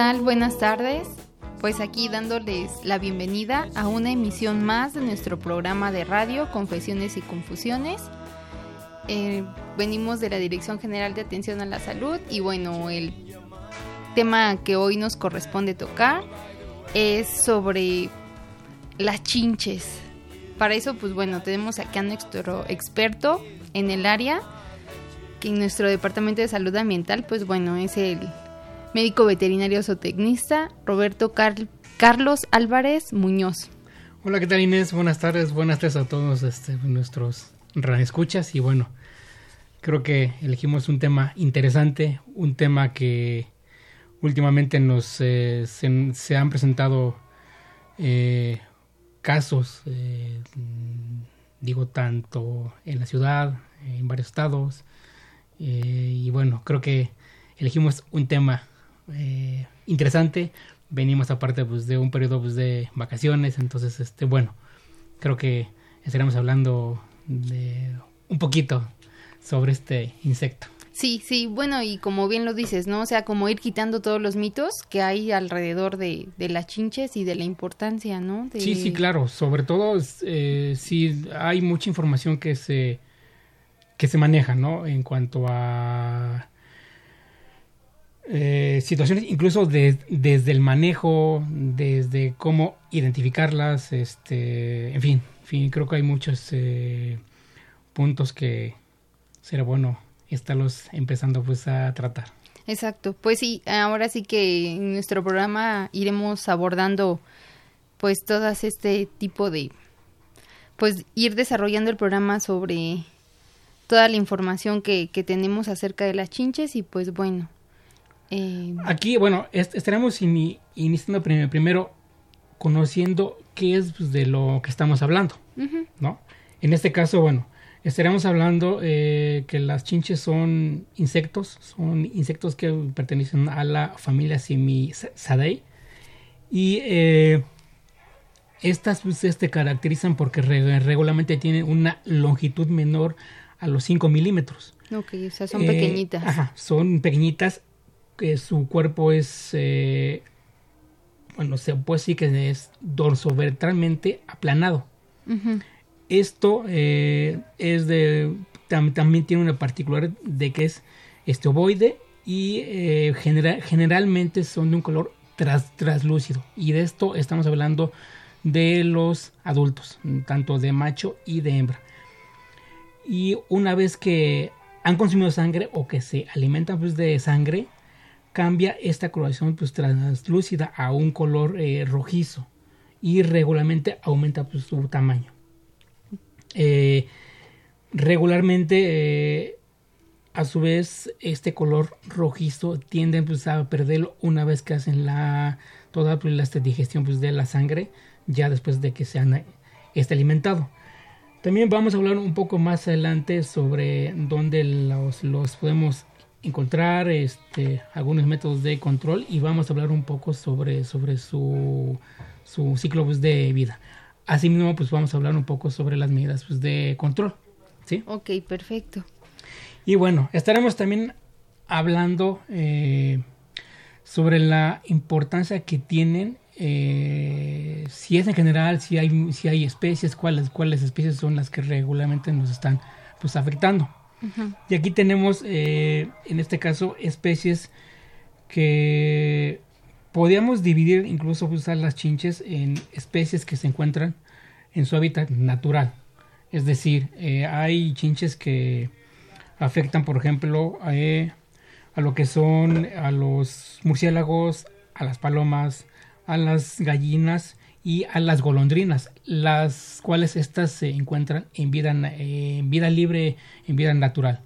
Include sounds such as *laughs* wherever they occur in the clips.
Buenas tardes. Pues aquí dándoles la bienvenida a una emisión más de nuestro programa de radio Confesiones y Confusiones. Eh, venimos de la Dirección General de Atención a la Salud y bueno, el tema que hoy nos corresponde tocar es sobre las chinches. Para eso, pues bueno, tenemos aquí a nuestro experto en el área, que en nuestro Departamento de Salud Ambiental, pues bueno, es el médico veterinario zootecnista Roberto Carlos Álvarez Muñoz. Hola, ¿qué tal Inés? Buenas tardes, buenas tardes a todos este, nuestros escuchas y bueno, creo que elegimos un tema interesante, un tema que últimamente nos eh, se, han presentado eh, casos, eh, digo tanto en la ciudad, en varios estados y bueno, creo que elegimos un tema eh, interesante. Venimos aparte pues, de un periodo pues, de vacaciones, entonces, este, bueno, creo que estaremos hablando de un poquito sobre este insecto. Sí, sí, bueno, y como bien lo dices, ¿no? O sea, como ir quitando todos los mitos que hay alrededor de, de las chinches y de la importancia, ¿no? Sí, sí, claro. Sobre todo, eh, sí, hay mucha información que se, que se maneja, ¿no? En cuanto a eh, situaciones, incluso desde el manejo, desde cómo identificarlas, este, en fin, fin creo que hay muchos eh, puntos que será bueno estarlos empezando pues a tratar. Exacto, pues sí, ahora sí que en nuestro programa iremos abordando pues todas este tipo de pues ir desarrollando el programa sobre toda la información que, que tenemos acerca de las chinches y pues bueno, eh, Aquí, bueno, estaremos iniciando primero conociendo qué es pues, de lo que estamos hablando, ¿no? En este caso, bueno, estaremos hablando eh, que las chinches son insectos, son insectos que pertenecen a la familia Simisadeae y eh, estas pues, este, caracterizan porque regularmente tienen una longitud menor a los 5 milímetros. Ok, o sea, son pequeñitas. Ajá, son pequeñitas que su cuerpo es, eh, bueno, se puede decir que es dorsoventralmente aplanado. Esto eh, es de, también tiene una particular de que es este ovoide y eh, generalmente son de un color tras, traslúcido. Y de esto estamos hablando de los adultos, tanto de macho y de hembra. Y una vez que han consumido sangre o que se alimentan pues, de sangre, cambia esta coloración pues, translúcida a un color eh, rojizo y regularmente aumenta pues, su tamaño. Eh, regularmente, eh, a su vez, este color rojizo tienden pues, a perderlo una vez que hacen la toda la digestión pues, de la sangre, ya después de que se han este alimentado. También vamos a hablar un poco más adelante sobre dónde los, los podemos encontrar, este, algunos métodos de control y vamos a hablar un poco sobre, sobre su, su ciclo pues, de vida. Asimismo, pues vamos a hablar un poco sobre las medidas pues, de control. ¿sí? Ok, perfecto. Y bueno, estaremos también hablando eh, sobre la importancia que tienen eh, si es en general, si hay, si hay especies, cuáles, cuáles especies son las que regularmente nos están pues afectando. Y aquí tenemos, eh, en este caso, especies que podríamos dividir, incluso usar las chinches en especies que se encuentran en su hábitat natural. Es decir, eh, hay chinches que afectan, por ejemplo, a lo que son a los murciélagos, a las palomas, a las gallinas y a las golondrinas, las cuales estas se encuentran en vida, en vida libre, en vida natural.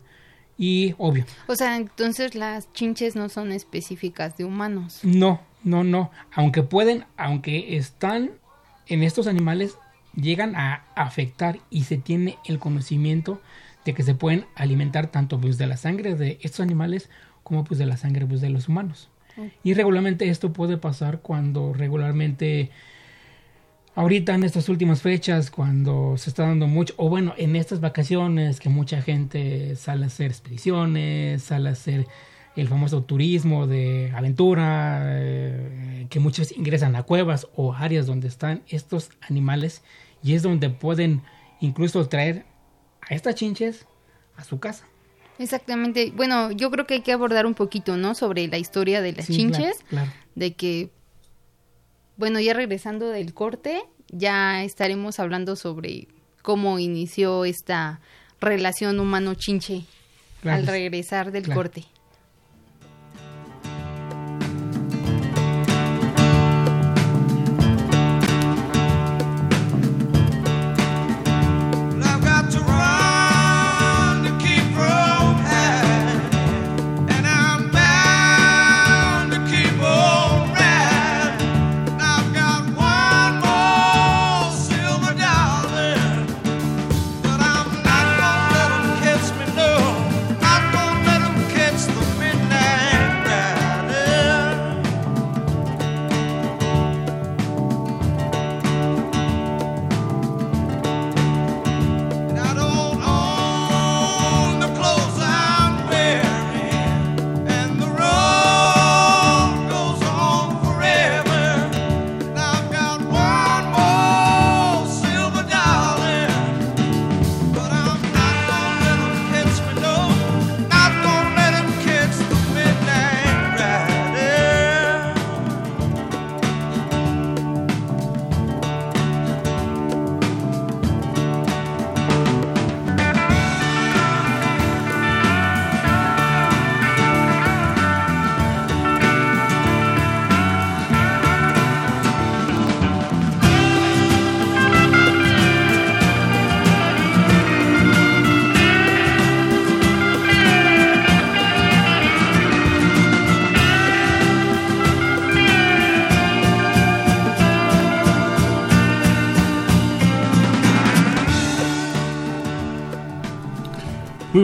Y obvio. O sea, entonces las chinches no son específicas de humanos. No, no, no. Aunque pueden, aunque están en estos animales, llegan a afectar y se tiene el conocimiento de que se pueden alimentar tanto pues, de la sangre de estos animales como pues de la sangre pues, de los humanos. Y regularmente esto puede pasar cuando regularmente, ahorita en estas últimas fechas, cuando se está dando mucho, o bueno, en estas vacaciones que mucha gente sale a hacer expediciones, sale a hacer el famoso turismo de aventura, eh, que muchos ingresan a cuevas o áreas donde están estos animales y es donde pueden incluso traer a estas chinches a su casa. Exactamente. Bueno, yo creo que hay que abordar un poquito, ¿no? Sobre la historia de las chinches. De que, bueno, ya regresando del corte, ya estaremos hablando sobre cómo inició esta relación humano-chinche al regresar del corte.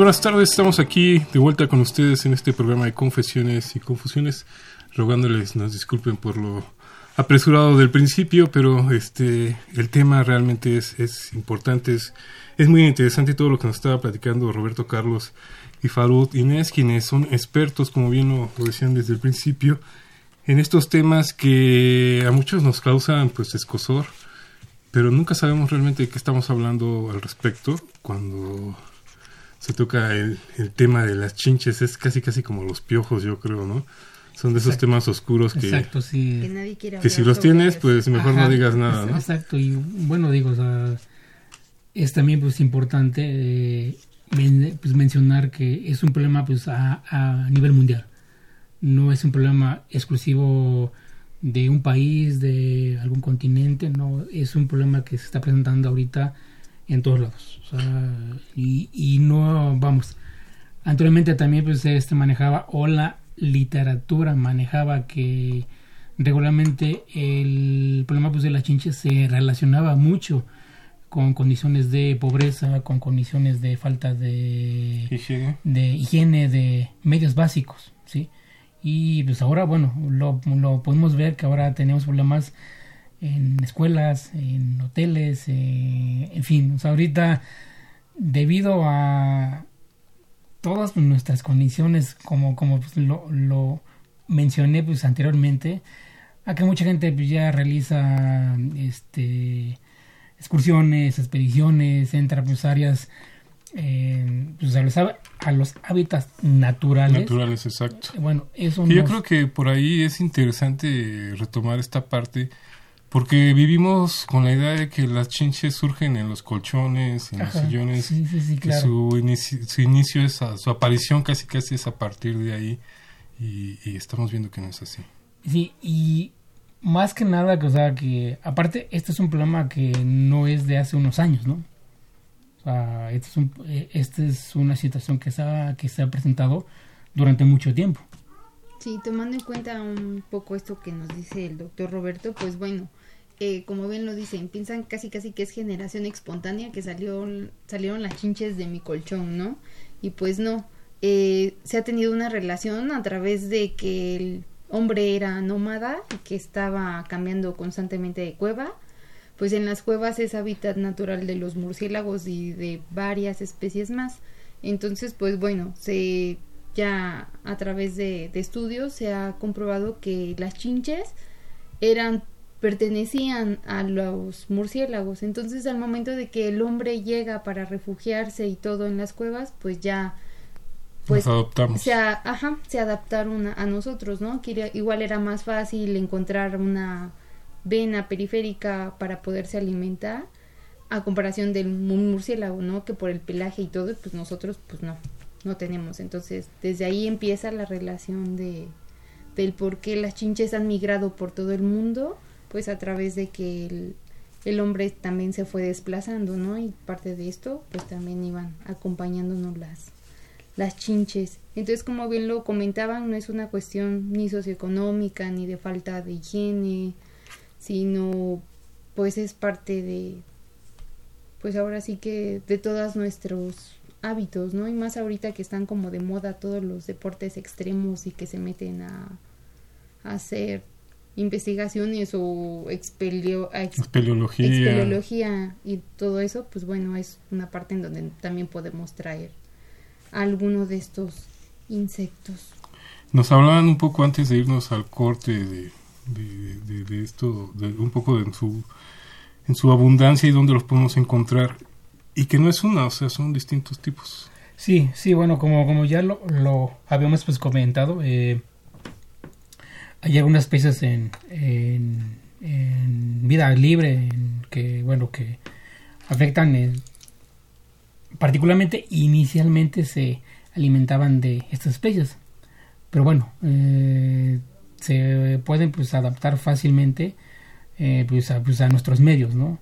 Buenas tardes, estamos aquí de vuelta con ustedes en este programa de confesiones y confusiones, rogándoles nos disculpen por lo apresurado del principio, pero este el tema realmente es, es importante, es, es muy interesante todo lo que nos estaba platicando Roberto Carlos y Farud Inés, quienes son expertos, como bien lo, decían desde el principio, en estos temas que a muchos nos causan pues escosor, pero nunca sabemos realmente de qué estamos hablando al respecto cuando se toca el, el, tema de las chinches, es casi casi como los piojos, yo creo, ¿no? Son de esos temas oscuros que, Exacto, sí. que, si los tienes, pues mejor no digas nada, ¿no? Exacto, y bueno, digo, o sea, es también pues importante, eh, pues, mencionar que es un problema pues a, a nivel mundial. No es un problema exclusivo de un país, de algún continente, no, es un problema que se está presentando ahorita en todos lados. O sea, y, y no, vamos, anteriormente también pues este manejaba, o la literatura manejaba que regularmente el problema pues de la chinche se relacionaba mucho con condiciones de pobreza, con condiciones de falta de higiene, de, higiene, de medios básicos, ¿sí? Y pues ahora, bueno, lo, lo podemos ver que ahora tenemos problemas en escuelas, en hoteles, eh, en fin, o sea, ahorita debido a todas nuestras condiciones, como, como pues, lo, lo mencioné pues anteriormente, a que mucha gente pues, ya realiza este excursiones, expediciones, entra pues áreas eh, pues, a, los, a los hábitats naturales. Naturales, exacto. Bueno, eso Yo creo que por ahí es interesante retomar esta parte porque vivimos con la idea de que las chinches surgen en los colchones, en los sillones, que su, inicio, su inicio es su aparición casi casi es a partir de ahí y, y estamos viendo que no es así. Sí, y más que nada, o sea, que aparte, este es un problema que no es de hace unos años, ¿no? O sea, este es, un, este es una situación que se, ha, que se ha presentado durante mucho tiempo. Sí, tomando en cuenta un poco esto que nos dice el doctor Roberto, pues bueno, como bien lo dicen, piensan casi casi que es generación espontánea, que salió, salieron las chinches de mi colchón, ¿no? Y pues no, eh, se ha tenido una relación a través de que el hombre era nómada y que estaba cambiando constantemente de cueva, pues en las cuevas es hábitat natural de los murciélagos y de varias especies más. Entonces, pues bueno, se ya a través de, estudios se ha comprobado que las chinches eran pertenecían a los murciélagos. Entonces, al momento de que el hombre llega para refugiarse y todo en las cuevas, pues ya pues Se, ajá, se adaptaron a, nosotros, ¿no? Que igual era más fácil encontrar una vena periférica para poderse alimentar a comparación del murciélago, ¿no? Que por el pelaje y todo, pues nosotros pues no, no tenemos. Entonces, desde ahí empieza la relación de del por qué las chinches han migrado por todo el mundo, pues a través de que el, hombre también se fue desplazando, ¿no? Y parte de esto, pues también iban acompañándonos las las chinches. Entonces, como bien lo comentaban, no es una cuestión ni socioeconómica ni de falta de higiene, sino pues es parte de, pues ahora sí que de todos nuestros hábitos, ¿no? Y más ahorita que están como de moda todos los deportes extremos y que se meten a, hacer investigaciones o expelio, y todo eso, pues bueno, es una parte en donde también podemos traer alguno de estos insectos. Nos hablaban un poco antes de irnos al corte de, de, esto, de un poco de en su, en su abundancia y dónde los podemos encontrar. Y que no es una, o sea, son distintos tipos. Sí, sí, bueno, como, como ya lo, lo habíamos pues comentado, eh, hay algunas especies en, en, vida libre que, bueno, que afectan el, particularmente inicialmente se alimentaban de estas especies. Pero bueno, eh, se pueden pues adaptar fácilmente eh, pues, a, pues, a, nuestros medios, ¿no?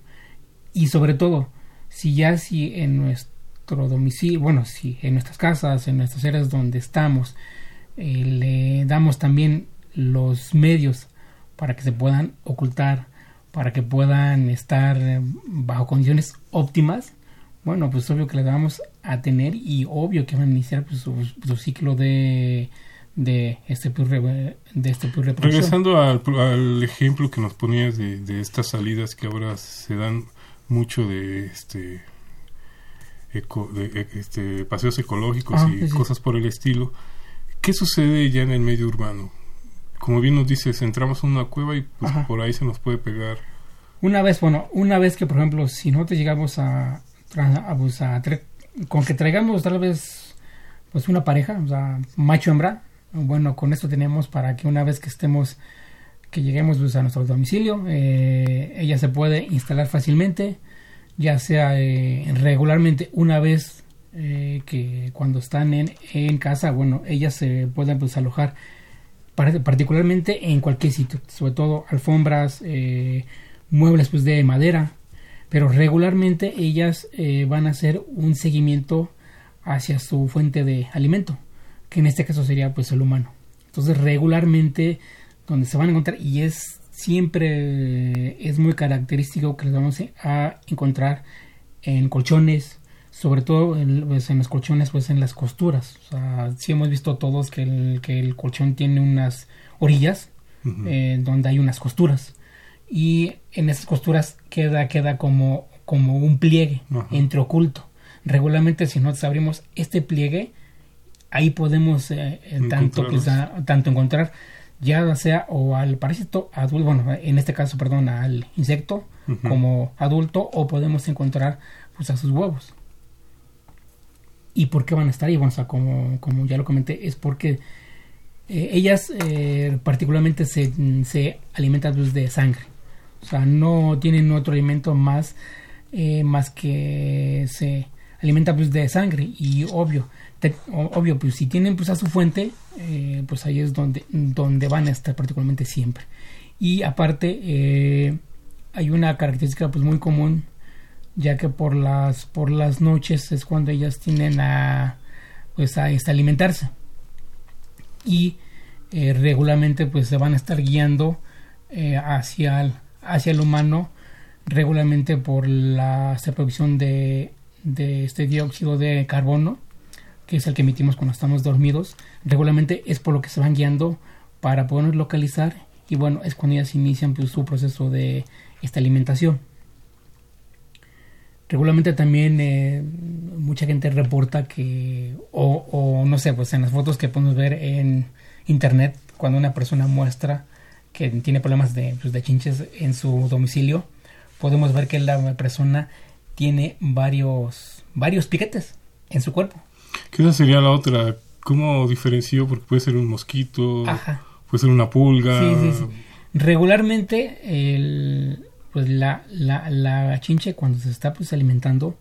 Y sobre todo, si ya si en nuestro domicilio, bueno, si en nuestras casas, en nuestras áreas donde estamos, eh, le damos también los medios para que se puedan ocultar, para que puedan estar bajo condiciones óptimas, bueno, pues obvio que le vamos a tener y obvio que van a iniciar pues, su, ciclo de de este de este Regresando al, ejemplo que nos ponías de, estas salidas que ahora se dan mucho de este de, este paseos ecológicos ah, y cosas por el estilo. ¿Qué sucede ya en el medio urbano? Como bien nos dices, entramos en una cueva y pues por ahí se nos puede pegar. Una vez, bueno, una vez que por ejemplo, si no te llegamos a, pues, con que traigamos tal vez pues una pareja, o sea, macho hembra, bueno, con esto tenemos para que una vez que estemos, que lleguemos pues, a nuestro domicilio, eh, ella se puede instalar fácilmente, ya sea eh, regularmente una vez eh, que cuando están en, en, casa, bueno, ellas se pueden pues alojar particularmente en cualquier sitio, sobre todo alfombras, eh, muebles pues de madera, pero regularmente ellas eh, van a hacer un seguimiento hacia su fuente de alimento, que en este caso sería pues el humano. Entonces regularmente donde se van a encontrar y es siempre es muy característico que les vamos a encontrar en colchones, sobre todo en, pues, en los colchones, pues en las costuras. O sea, sí hemos visto todos que el, que el colchón tiene unas orillas eh, donde hay unas costuras. Y en esas costuras queda, queda como, como un pliegue entre oculto. Regularmente si nosotros abrimos este pliegue, ahí podemos eh, eh, tanto, pues, tanto encontrar ya sea o al parásito adulto, bueno, en este caso, perdón, al insecto como adulto, o podemos encontrar pues a sus huevos. ¿Y por qué van a estar ahí? Bueno, o sea, como, como ya lo comenté, es porque eh, ellas eh, particularmente se, se alimentan pues, de sangre. O sea, no tienen otro alimento más, eh, más que se alimenta pues de sangre. Y obvio, obvio, pues si tienen pues a su fuente, pues ahí es donde, donde van a estar particularmente siempre. Y aparte, hay una característica pues muy común ya que por las por las noches es cuando ellas tienden a pues a, este, alimentarse. Y eh, regularmente pues se van a estar guiando eh, hacia el, hacia el humano regularmente por la producción de, de este dióxido de carbono que es el que emitimos cuando estamos dormidos. Regularmente es por lo que se van guiando para poder localizar y bueno es cuando ellas inician pues, su proceso de esta alimentación Regularmente también eh, mucha gente reporta que, o, no sé, pues en las fotos que podemos ver en internet, cuando una persona muestra que tiene problemas de, pues, de chinches en su domicilio, podemos ver que la persona tiene varios, varios piquetes en su cuerpo. ¿Qué esa sería la otra? ¿Cómo diferenció? Porque puede ser un mosquito, puede ser una pulga. Sí, sí, sí. Regularmente el, pues la, la, la chinche cuando se está pues alimentando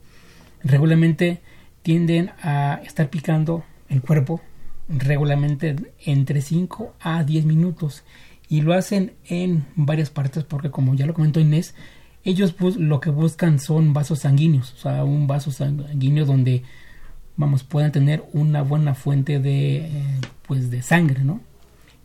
regularmente tienden a estar picando el cuerpo regularmente entre 5 a 10 minutos y lo hacen en varias partes porque como ya lo comentó Inés ellos pues, lo que buscan son vasos sanguíneos o sea un vaso sanguíneo donde vamos puedan tener una buena fuente de pues de sangre no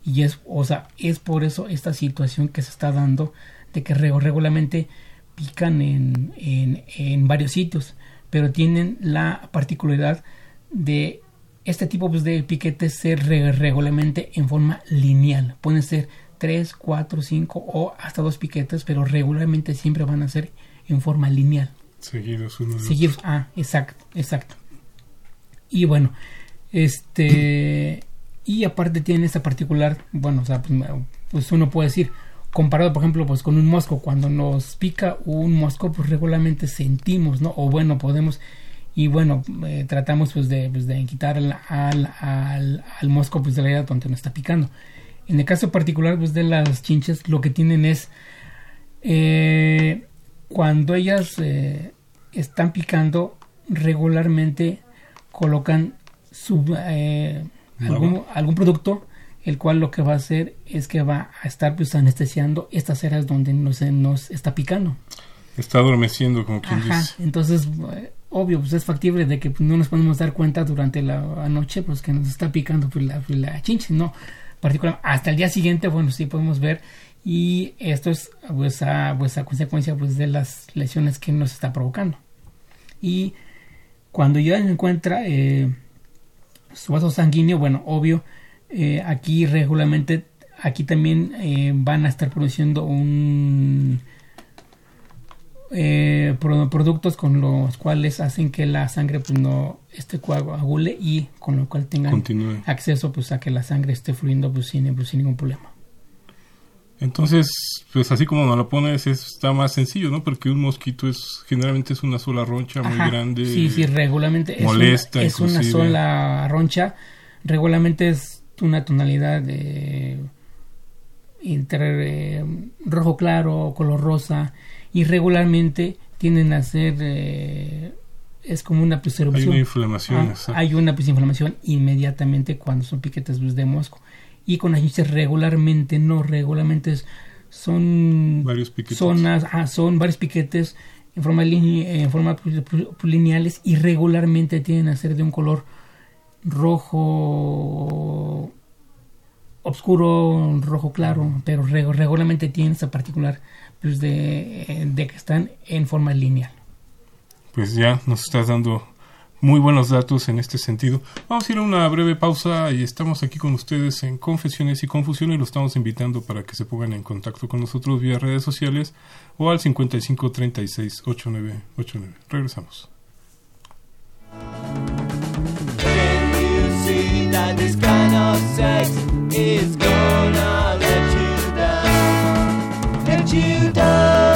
y es o sea es por eso esta situación que se está dando de que regularmente pican en, en, varios sitios, pero tienen la particularidad de este tipo pues, de piquetes ser regularmente en forma lineal. Pueden ser 3, 4, 5 o hasta dos piquetes, pero regularmente siempre van a ser en forma lineal. Seguidos uno Seguidos, ah, exacto, exacto. Y bueno, este... y aparte tienen esta particular, bueno, o sea, pues, pues uno puede decir, comparado por ejemplo pues con un mosco cuando nos pica un mosco pues regularmente sentimos no o bueno podemos y bueno eh, tratamos pues de, pues, de quitar al, al, al, mosco pues de la área donde nos está picando. En el caso particular pues de las chinches lo que tienen es eh, cuando ellas eh, están picando regularmente colocan su, algún, algún producto el cual lo que va a hacer es que va a estar pues anestesiando estas áreas donde nos, nos está picando. Está adormeciendo, como quien Ajá, Entonces, eh, obvio, pues es factible de que pues, no nos podemos dar cuenta durante la noche, pues que nos está picando pues, la, pues, la chinche, ¿no? Particular, hasta el día siguiente, bueno, sí podemos ver y esto es pues a, pues, a consecuencia pues de las lesiones que nos está provocando. Y cuando ya encuentra eh, su vaso sanguíneo, bueno, obvio, eh, aquí regularmente, aquí también eh, van a estar produciendo un eh, productos con los cuales hacen que la sangre pues no esté coagule y con lo cual tengan acceso pues a que la sangre esté fluyendo pues sin, pues, sin ningún problema. Entonces, pues así como nos lo pones, está más sencillo, ¿no? Porque un mosquito es generalmente es una sola roncha muy grande. Sí, sí, regularmente molesta, es, una, es una sola roncha. Regularmente es una tonalidad de entre eh, rojo claro, color rosa y regularmente tienden a ser eh, es como una pues, Hay una inflamación. Ah, hay una inflamación inmediatamente cuando son piquetes de mosco. Y con las chinches regularmente, no regularmente, son Varios piquetes. zonas, ah, son varios piquetes en forma, en forma lineales y regularmente tienen a ser de un color rojo oscuro, rojo claro, pero re- regularmente tienen esa particular pues, de, de que están en forma lineal. Pues ya nos estás dando muy buenos datos en este sentido. Vamos a ir a una breve pausa y estamos aquí con ustedes en Confesiones y Confusiones. Los estamos invitando para que se pongan en contacto con nosotros vía redes sociales o al 55 36 89 89. Regresamos. That this kind of sex is gonna let you down? Let you down.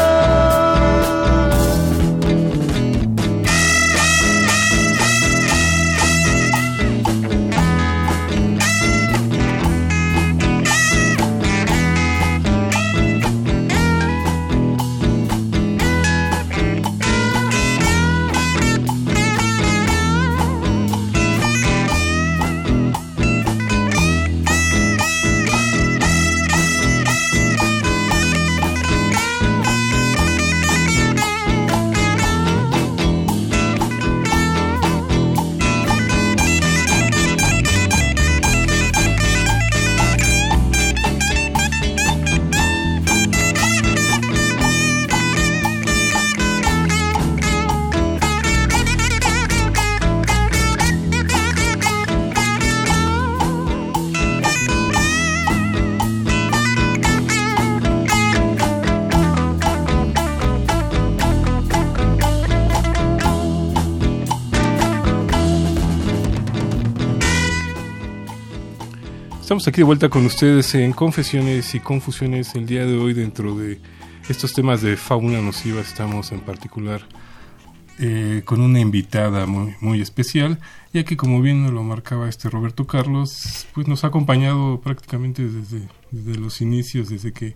Aquí de vuelta con ustedes en Confesiones y Confusiones. El día de hoy, dentro de estos temas de fauna nociva, estamos en particular eh, con una invitada muy, muy especial, ya que, como bien lo marcaba este Roberto Carlos, pues nos ha acompañado prácticamente desde, desde los inicios, desde que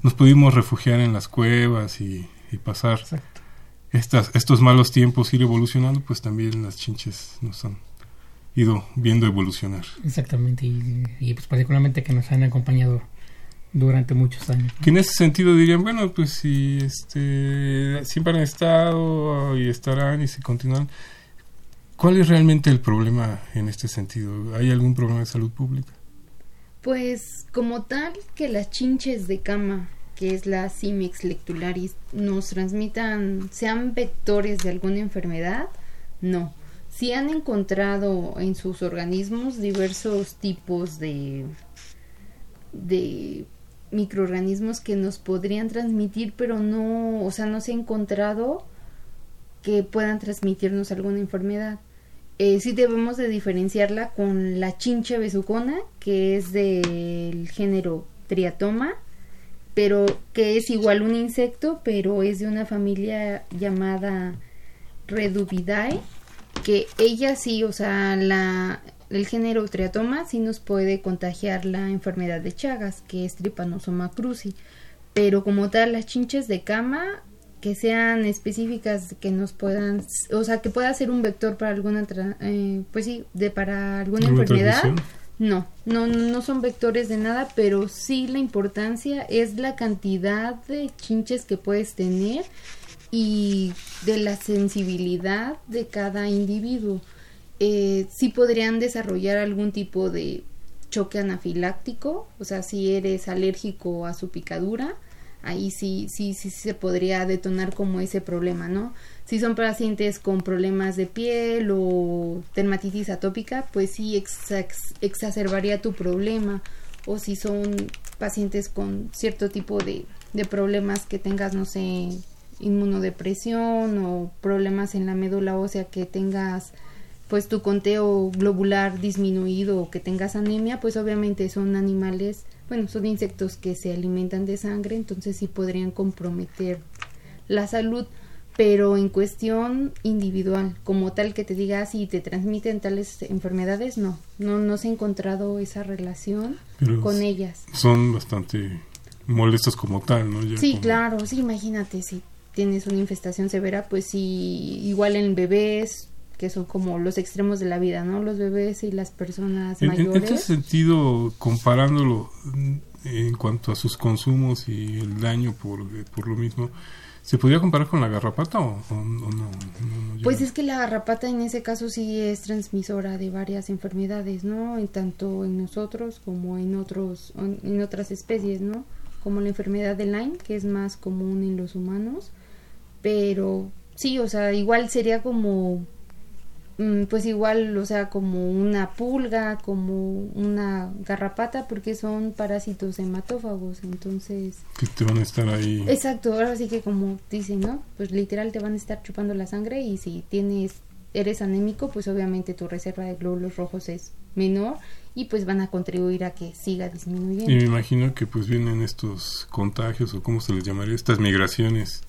nos pudimos refugiar en las cuevas y, y pasar Exacto. estas, estos malos tiempos, ir evolucionando, pues también las chinches nos han ido viendo evolucionar. Exactamente, y, y, pues particularmente que nos han acompañado durante muchos años. Que en ese sentido dirían, bueno, pues si este, siempre han estado y estarán y se continúan, ¿cuál es realmente el problema en este sentido? ¿Hay algún problema de salud pública? Pues como tal que las chinches de cama, que es la Simix lectularis, nos transmitan, sean vectores de alguna enfermedad, no. Sí han encontrado en sus organismos diversos tipos de, de microorganismos que nos podrían transmitir, pero no, o sea, no se ha encontrado que puedan transmitirnos alguna enfermedad. Eh, sí debemos de diferenciarla con la chinche besucona, que es del género Triatoma, pero que es igual un insecto, pero es de una familia llamada Redubidae, que ella sí, o sea, la, el género Triatoma sí nos puede contagiar la enfermedad de Chagas, que es Trypanosoma cruzi, pero como tal las chinches de cama que sean específicas que nos puedan, o sea, que pueda ser un vector para alguna, tra- eh, pues sí, de para alguna ¿Alguna enfermedad. No, no, no son vectores de nada, pero sí la importancia es la cantidad de chinches que puedes tener y de la sensibilidad de cada individuo. Eh, sí podrían desarrollar algún tipo de choque anafiláctico, o sea, si eres alérgico a su picadura, ahí sí, sí, sí se podría detonar como ese problema, ¿no? Si son pacientes con problemas de piel o dermatitis atópica, pues sí exa- exacerbaría tu problema. O si son pacientes con cierto tipo de, de problemas que tengas, no sé, inmunodepresión o problemas en la médula ósea que tengas pues tu conteo globular disminuido o que tengas anemia, pues obviamente son animales, bueno, son insectos que se alimentan de sangre, entonces sí podrían comprometer la salud, pero en cuestión individual, como tal que te diga si te transmiten tales enfermedades, no, no, no se ha encontrado esa relación Pero con ellas. Son bastante molestos como tal, ¿no? Ya Sí, como- claro, sí, imagínate, si tienes una infestación severa, pues sí, igual en bebés, que son como los extremos de la vida, ¿no? Los bebés y las personas En, en- en mayores. ese sentido, comparándolo mm, en cuanto a sus consumos y el daño por, eh, por lo mismo, ¿se podría comparar con la garrapata o, o- o no? No, no Pues es que la garrapata en ese caso sí es transmisora de varias enfermedades, ¿no? En tanto en nosotros como en otros en otras especies, ¿no? Como la enfermedad de Lyme, que es más común en los humanos, pero sí, o sea, igual sería como mm, pues igual, o sea, como una pulga, como una garrapata, porque son parásitos hematófagos, entonces Que te van a estar ahí. Exacto, ahora sí que como dicen, ¿no? Pues literal te van a estar chupando la sangre y si tienes eres anémico, pues obviamente tu reserva de glóbulos rojos es menor y pues van a contribuir a que siga disminuyendo. Y me imagino que pues vienen estos contagios o cómo se les llamaría, estas migraciones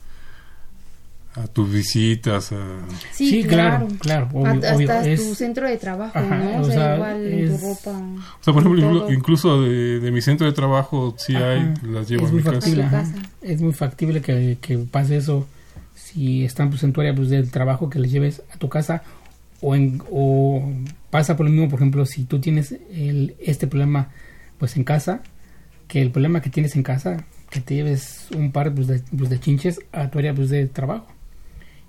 a tus visitas, a... Sí, Sí, claro, claro, obvio, hasta obvio, hasta es- tu centro de trabajo, Ajá, ¿no? O, o sea, sea, igual en tu es- ropa. O sea, por ejemplo, incluso de, de mi centro de trabajo, sí Ajá, hay, las llevo es a muy mi casa. factible, ajá. casa. es muy factible que, que pase eso si están pues, en tu área pues, del trabajo que les lleves a tu casa o, en, o pasa por lo mismo por ejemplo si tú tienes el, este problema pues en casa que el problema que tienes en casa que te lleves un par pues, de, pues, de chinches a tu área pues, de trabajo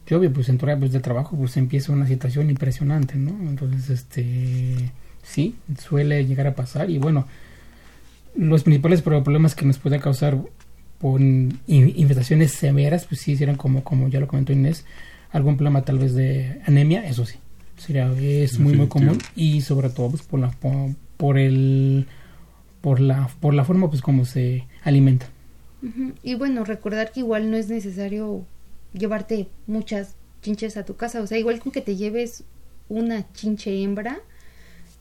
y obvio pues en tu área pues, de trabajo pues empieza una situación impresionante no entonces este sí suele llegar a pasar y bueno los principales problemas que nos puede causar por in- infestaciones severas, pues sí, serían como, como ya lo comentó Inés, algún problema tal vez de anemia, eso sí, sería, es muy muy común y sobre todo pues por la por, por el por la por la forma pues como se alimenta. Y bueno, recordar que igual no es necesario llevarte muchas chinches a tu casa, o sea, igual con que te lleves una chinche hembra,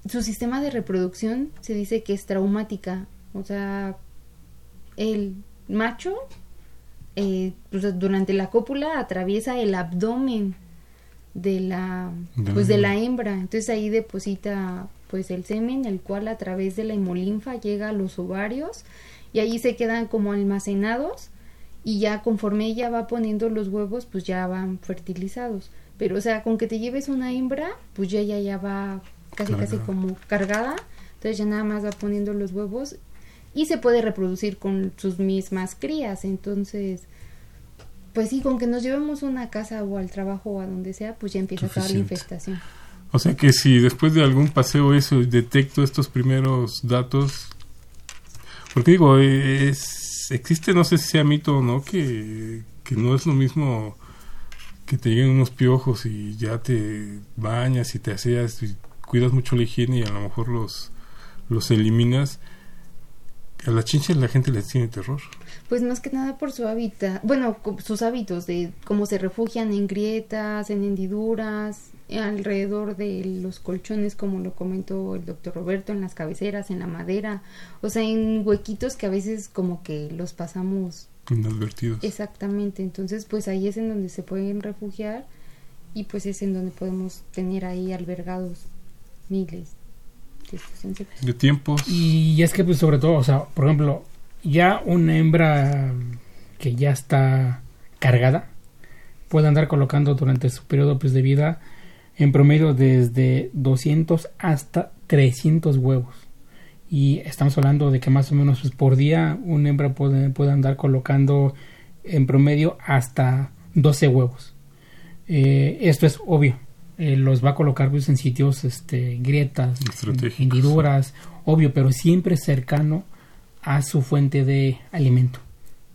su sistema de reproducción se dice que es traumática, o sea, el macho eh, durante la cópula atraviesa el abdomen de la pues de la hembra. hembra. Entonces ahí deposita pues el semen el cual a través de la hemolinfa llega a los ovarios y ahí se quedan como almacenados y ya conforme ella va poniendo los huevos pues ya van fertilizados. Pero o sea con que te lleves una hembra pues ya ya ya va casi casi como cargada. Entonces ya nada más va poniendo los huevos y se puede reproducir con sus mismas crías. Entonces pues sí con que nos llevemos una casa o al trabajo o a donde sea pues ya empieza toda la infestación. O sea que si después de algún paseo eso detecto estos primeros datos, porque digo, es, existe, no sé si sea mito o no, que, que no es lo mismo que te lleguen unos piojos y ya te bañas y te aseas y cuidas mucho la higiene y a lo mejor los, los eliminas. A las chinches la gente les tiene terror. Pues más que nada por su hábitat, bueno, sus hábitos de cómo se refugian en grietas, en hendiduras, alrededor de los colchones, como lo comentó el doctor Roberto, en las cabeceras, en la madera, o sea, en huequitos que a veces como que los pasamos Inadvertidos. exactamente. Entonces, pues ahí es en donde se pueden refugiar y pues es en donde podemos tener ahí albergados miles de estos insectos. De tiempos. Y es que, pues, sobre todo, o sea, por ejemplo, ya una hembra que ya está cargada puede andar colocando durante su periodo pues, de vida en promedio desde 200 hasta 300 huevos. Y estamos hablando de que más o menos pues, por día una hembra puede, puede andar colocando en promedio hasta 12 huevos. Eh, esto es obvio. eh, los va a colocar pues, en sitios, este, grietas, hendiduras, obvio, pero siempre cercano a su fuente de alimento.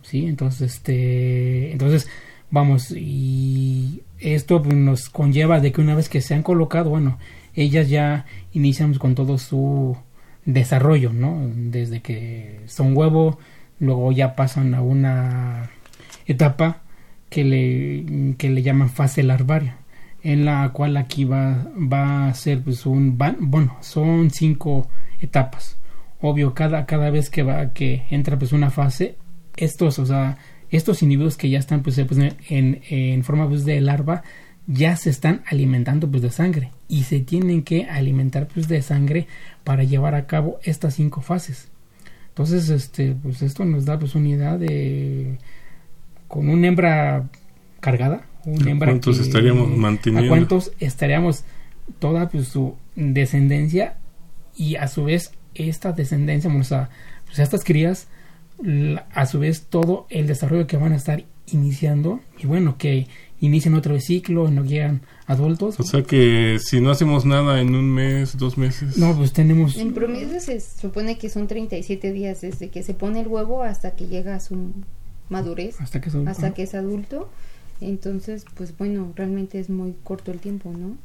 ¿Sí? Entonces, este, entonces, vamos, y esto pues, nos conlleva de que una vez que se han colocado, bueno, ellas ya inician con todo su desarrollo, ¿no? Desde que son huevo, luego ya pasan a una etapa que le, que le llaman fase larvaria, en la cual aquí va, va a ser pues un, van- bueno, son cinco etapas. Obvio, cada, cada vez que va, que entra pues una fase, estos, o sea, estos individuos que ya están pues, pues, en, en forma pues, de larva, ya se están alimentando pues de sangre y se tienen que alimentar pues de sangre para llevar a cabo estas cinco fases. Entonces, este, pues esto nos da pues una idea de con una hembra cargada, una hembra ¿Cuántos que- estaríamos manteniendo? ¿A cuántos estaríamos toda pues, su descendencia y a su vez esta descendencia, bueno, o sea, pues estas crías, la- a su vez todo el desarrollo que van a estar iniciando y bueno, que inician otro ciclo, no llegan adultos. O sea que si no hacemos nada en un mes, dos meses. no, pues tenemos... En promedio se supone que son 37 días desde que se pone el huevo hasta que llega a su madurez, Hasta que son- hasta que es adulto. Entonces, pues bueno, realmente es muy corto el tiempo, ¿no?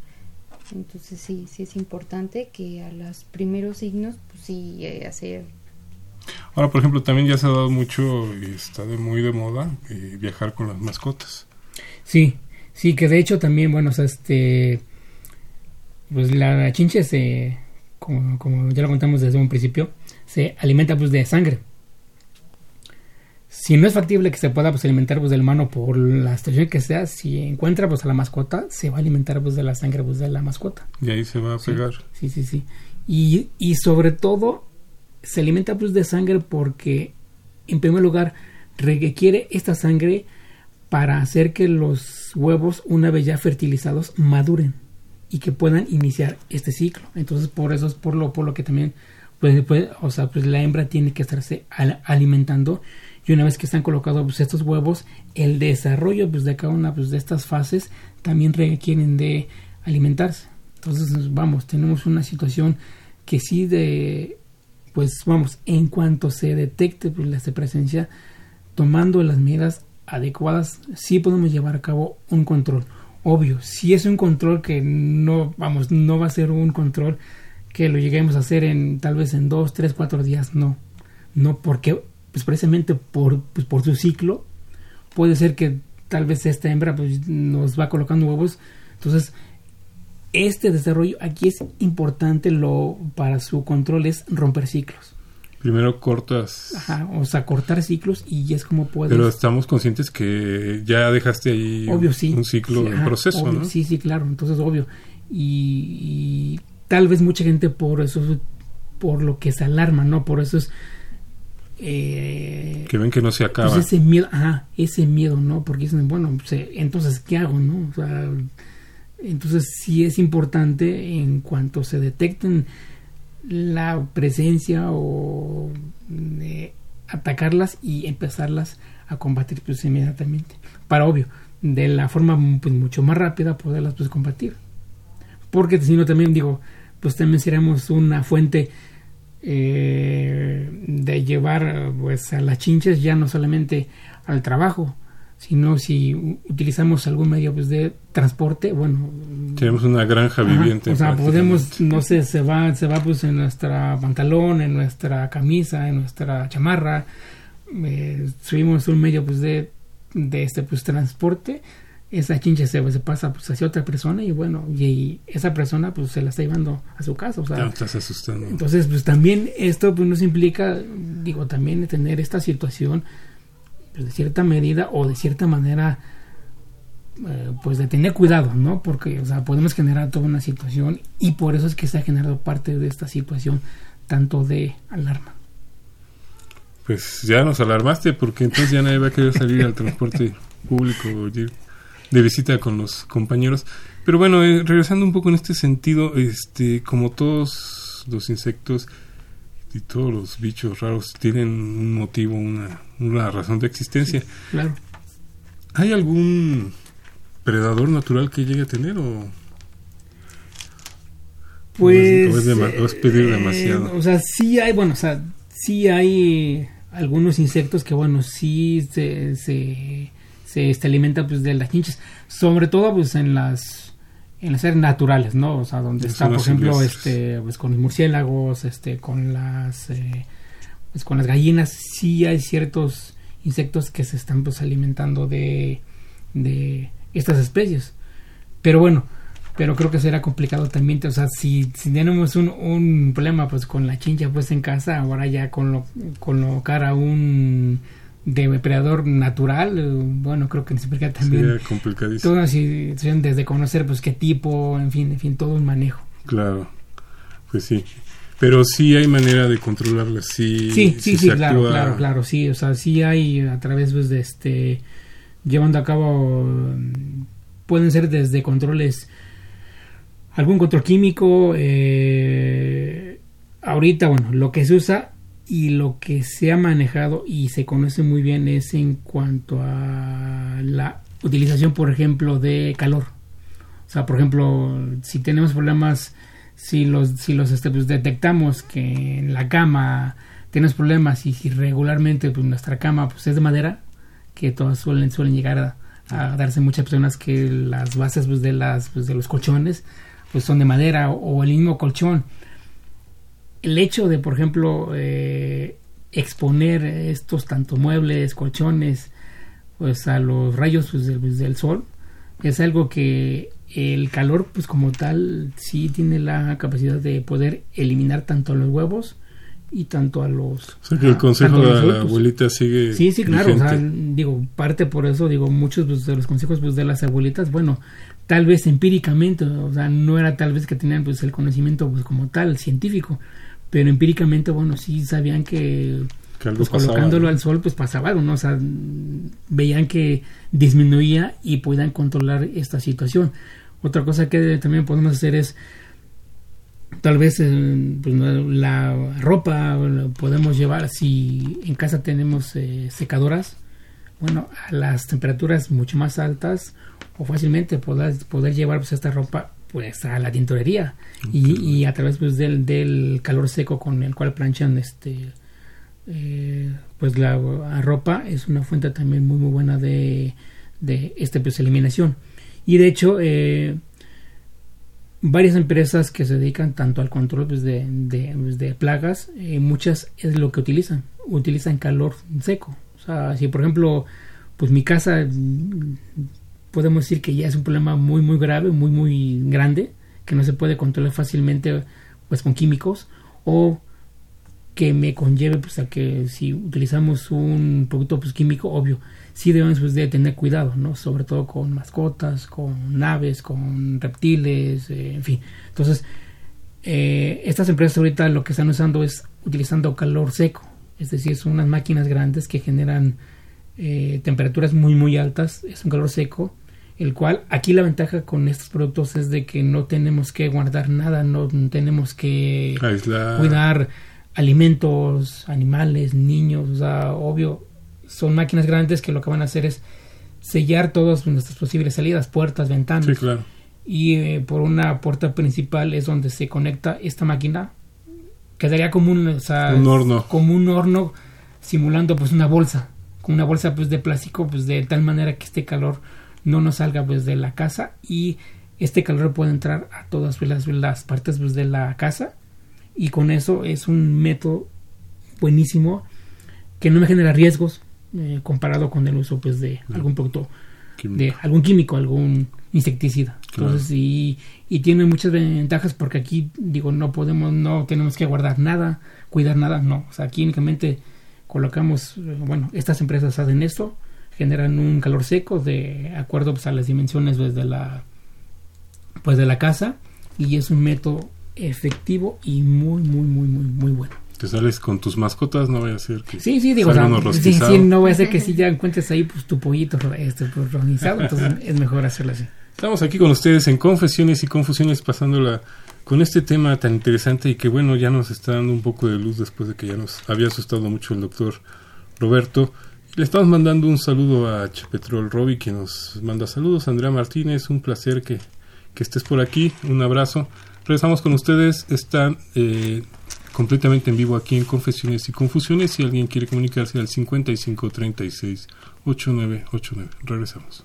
Entonces sí, sí es importante que a los primeros signos, pues sí, eh, hacer Ahora, por ejemplo, también ya se ha dado mucho y está de muy de moda eh, viajar con las mascotas. Sí, sí, que de hecho también, bueno, o sea, este, pues la chinche se, como, como ya lo contamos desde un principio, se alimenta pues de sangre. Si no es factible que se pueda pues alimentar pues del humano por la situación que sea, si encuentra pues a la mascota, se va a alimentar pues de la sangre pues de la mascota. Y ahí se va a Sí, pegar. Sí, sí, sí. Y, y sobre todo se alimenta pues de sangre porque en primer lugar requiere esta sangre para hacer que los huevos una vez ya fertilizados maduren y que puedan iniciar este ciclo. Entonces por eso es por lo por lo que también pues, pues, o sea, pues la hembra tiene que estarse al- alimentando y una vez que están colocados pues, estos huevos, el desarrollo pues, de cada una pues, de estas fases también requieren de alimentarse. Entonces, vamos, tenemos una situación que sí de, pues vamos, en cuanto se detecte pues, la presencia, tomando las medidas adecuadas, sí podemos llevar a cabo un control. Obvio, si es un control que no, vamos, no va a ser un control que lo lleguemos a hacer en tal vez en dos, tres, cuatro días, no. No, porque pues precisamente por, pues, por su ciclo puede ser que tal vez esta hembra pues, nos va colocando huevos. Entonces, este desarrollo aquí es importante lo para su control es romper ciclos. Primero cortas. Ajá, o sea, cortar ciclos y es como puedes Pero estamos conscientes que ya dejaste ahí obvio sí un ciclo Sí, en ajá, proceso, obvio, ¿no? sí sí claro entonces obvio y, y tal vez mucha gente por eso por lo que se alarma no por eso es eh, Que ven que no se acaba. pues ese miedo ajá, ese miedo no porque dicen bueno pues, eh, entonces qué hago no o sea entonces sí es importante en cuanto se detecten la presencia o de atacarlas y empezarlas a combatir pues inmediatamente. Para obvio de la forma pues mucho más rápida poderlas pues combatir. Porque si no también digo pues también seremos una fuente eh, de llevar pues a las chinches ya no solamente al trabajo sino si utilizamos algún medio pues de transporte bueno Tenemos una granja Ajá, viviente. O sea, podemos, no sé, se va, se va pues en nuestra pantalón, en nuestra camisa, en nuestra chamarra. eh, subimos un medio pues de, de este pues transporte. Esa chincha se, se pasa pues hacia otra persona y bueno, y, y esa persona pues se la está llevando a su casa. O sea, Ya estás asustando. entonces, pues también esto pues nos implica, digo, también tener esta situación pues, de cierta medida o de cierta manera, eh, pues de tener cuidado, ¿no? Porque, o sea, podemos generar toda una situación y por eso es que se ha generado parte de esta situación tanto de alarma. Pues ya nos alarmaste porque entonces ya nadie va a querer salir al transporte *laughs* público o ir de visita con los compañeros. Pero bueno, eh, regresando un poco en este sentido, este, como todos los insectos y todos los bichos raros tienen un motivo, una, una razón de existencia. Claro. ¿Hay algún predador natural que llegue a tener o Pues. o es dema- o es pedir eh, demasiado? o sea, sí hay, bueno, o sea, sí hay algunos insectos que, bueno, sí se, se, se, se alimentan pues, de las chinches. Sobre todo, pues, en las en las áreas naturales, ¿no? O sea, donde está, por ejemplo, silvestres. este, pues con los murciélagos, este, con las, eh, pues con las gallinas, sí hay ciertos insectos que se están pues alimentando de, de estas especies. Pero bueno, pero creo que será complicado también, o sea, si, si tenemos un, un problema pues con la chincha pues en casa, ahora ya con lo, colocar a un depredador natural, bueno, creo que necesitaría también Sería complicadísimo. toda una situación desde conocer pues qué tipo, en fin, en fin, todo un manejo. Claro, pues sí. Pero sí hay manera de controlarlas. Sí, Sí, sí, sí, claro, actúa- claro, claro, sí, o sea, sí hay a través pues, de este llevando a cabo, pueden ser desde controles, algún control químico, eh, ahorita, bueno, lo que se usa y lo que se ha manejado y se conoce muy bien es en cuanto a la utilización, por ejemplo, de calor. O sea, por ejemplo, si tenemos problemas, si los, si los este, pues, detectamos que en la cama tenemos problemas y si regularmente pues, nuestra cama pues, es de madera, que todas suelen, suelen llegar a, darse muchas personas que las bases pues, de, las, pues, de los colchones pues, son de madera o, o el mismo colchón. El hecho de, por ejemplo, eh, exponer estos tanto muebles, colchones, pues a los rayos pues, del, pues, del sol, es algo que el calor, pues como tal, sí tiene la capacidad de poder eliminar tanto a los huevos y tanto a los... O sea que el consejo de la adultos. abuelita sigue. Sí, sí, claro. O sea, digo, parte por eso, digo, muchos pues, de los consejos pues, de las abuelitas, bueno, tal vez empíricamente, o sea, no era tal vez que tenían pues el conocimiento pues como tal, científico, pero empíricamente, bueno, sí sabían que Que algo pues pasaba, colocándolo ¿no? al sol pues pasaba algo, ¿no? O sea, veían que disminuía y podían controlar esta situación. Otra cosa que también podemos hacer es tal vez eh, pues, la ropa la podemos llevar si en casa tenemos eh, secadoras bueno a las temperaturas mucho más altas o fácilmente poder, poder llevar pues, esta ropa pues a la tintorería. Y, y a través pues del, del calor seco con el cual planchan este eh, pues la la ropa es una fuente también muy muy buena de, de este pues eliminación y de hecho eh, varias empresas que se dedican tanto al control pues, de, de, pues, plagas, eh, muchas es lo que utilizan, utilizan calor seco. O sea, si por ejemplo, pues mi casa podemos decir que ya es un problema muy muy grave, muy muy grande, que no se puede controlar fácilmente pues con químicos o que me conlleve pues a que si utilizamos un producto pues químico obvio sí debemos pues, de tener cuidado no sobre todo con mascotas con aves con reptiles eh, en fin. Entonces eh, estas empresas ahorita lo que están usando es utilizando calor seco. Es decir son unas máquinas grandes que generan eh, temperaturas muy muy altas. Es un calor seco el cual aquí la ventaja con estos productos es de que no tenemos que guardar nada no tenemos que Aislar. cuidar alimentos, animales, niños, o sea, obvio, son máquinas grandes que lo que van a hacer es sellar todas nuestras posibles salidas, puertas, ventanas. Sí, claro. Y eh, por una puerta principal es donde se conecta esta máquina. Quedaría como un, o sea, Un horno. como un horno simulando pues una bolsa, con una bolsa pues de plástico, pues de tal manera que este calor no nos salga pues de la casa y este calor puede entrar a todas pues, las, las partes pues, de la casa y con eso es un método buenísimo que no me genera riesgos eh, comparado con el uso pues de algún producto Químico. de algún químico algún insecticida Claro. entonces y, y tiene muchas ventajas porque aquí digo no podemos no tenemos que guardar nada cuidar nada no o sea aquí únicamente colocamos eh, bueno estas empresas hacen esto generan un calor seco de acuerdo pues, a las dimensiones pues, de la pues de la casa y es un método efectivo y muy muy muy muy muy bueno Te sales con tus mascotas, no vaya a ser que sí sí digo o sea, sí, sí, no voy a hacer que si ya encuentres ahí pues tu pollito este pues, entonces *laughs* es mejor hacerlo así Estamos aquí con ustedes en Confesiones y Confusiones pasándola con este tema tan interesante y que bueno, ya nos está dando un poco de luz después de que ya nos había asustado mucho el doctor Roberto. Le estamos mandando un saludo a Chepetrol Roby que nos manda saludos. Andrea Martínez, un placer que, que estés por aquí. Un abrazo. Regresamos con ustedes. Están eh, completamente en vivo aquí en Confesiones y Confusiones. Si alguien quiere comunicarse al 5536 8989. Regresamos.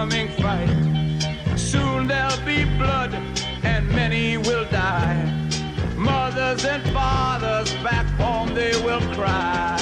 coming fight. Soon there'll be blood and many will die. Mothers and fathers back home they will cry.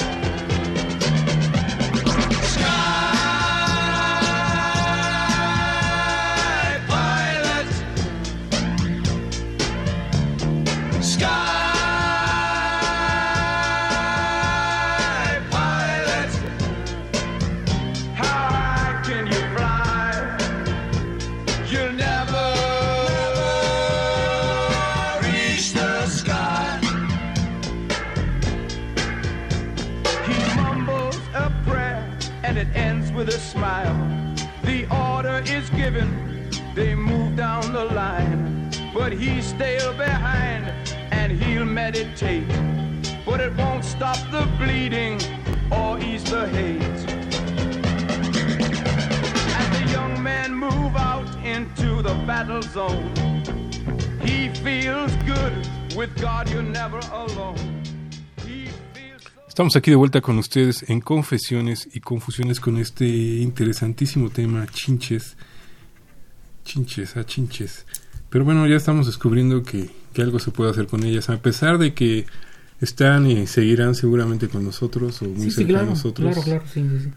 They move down the line. But he's still behind and he'll meditate. But it won't stop the bleeding or ease the hate. As the young men move out into the battle zone, he feels good. With God, you're never alone. Estamos aquí de vuelta con ustedes en Confesiones y Confusiones con este interesantísimo tema, chinches. Chinches, a chinches. Pero bueno, ya estamos descubriendo que, que algo se puede hacer con ellas, a pesar de que están y seguirán seguramente con nosotros o muy Sí, sí, cerca claro, de nosotros. claro, claro, sí, sí, sí.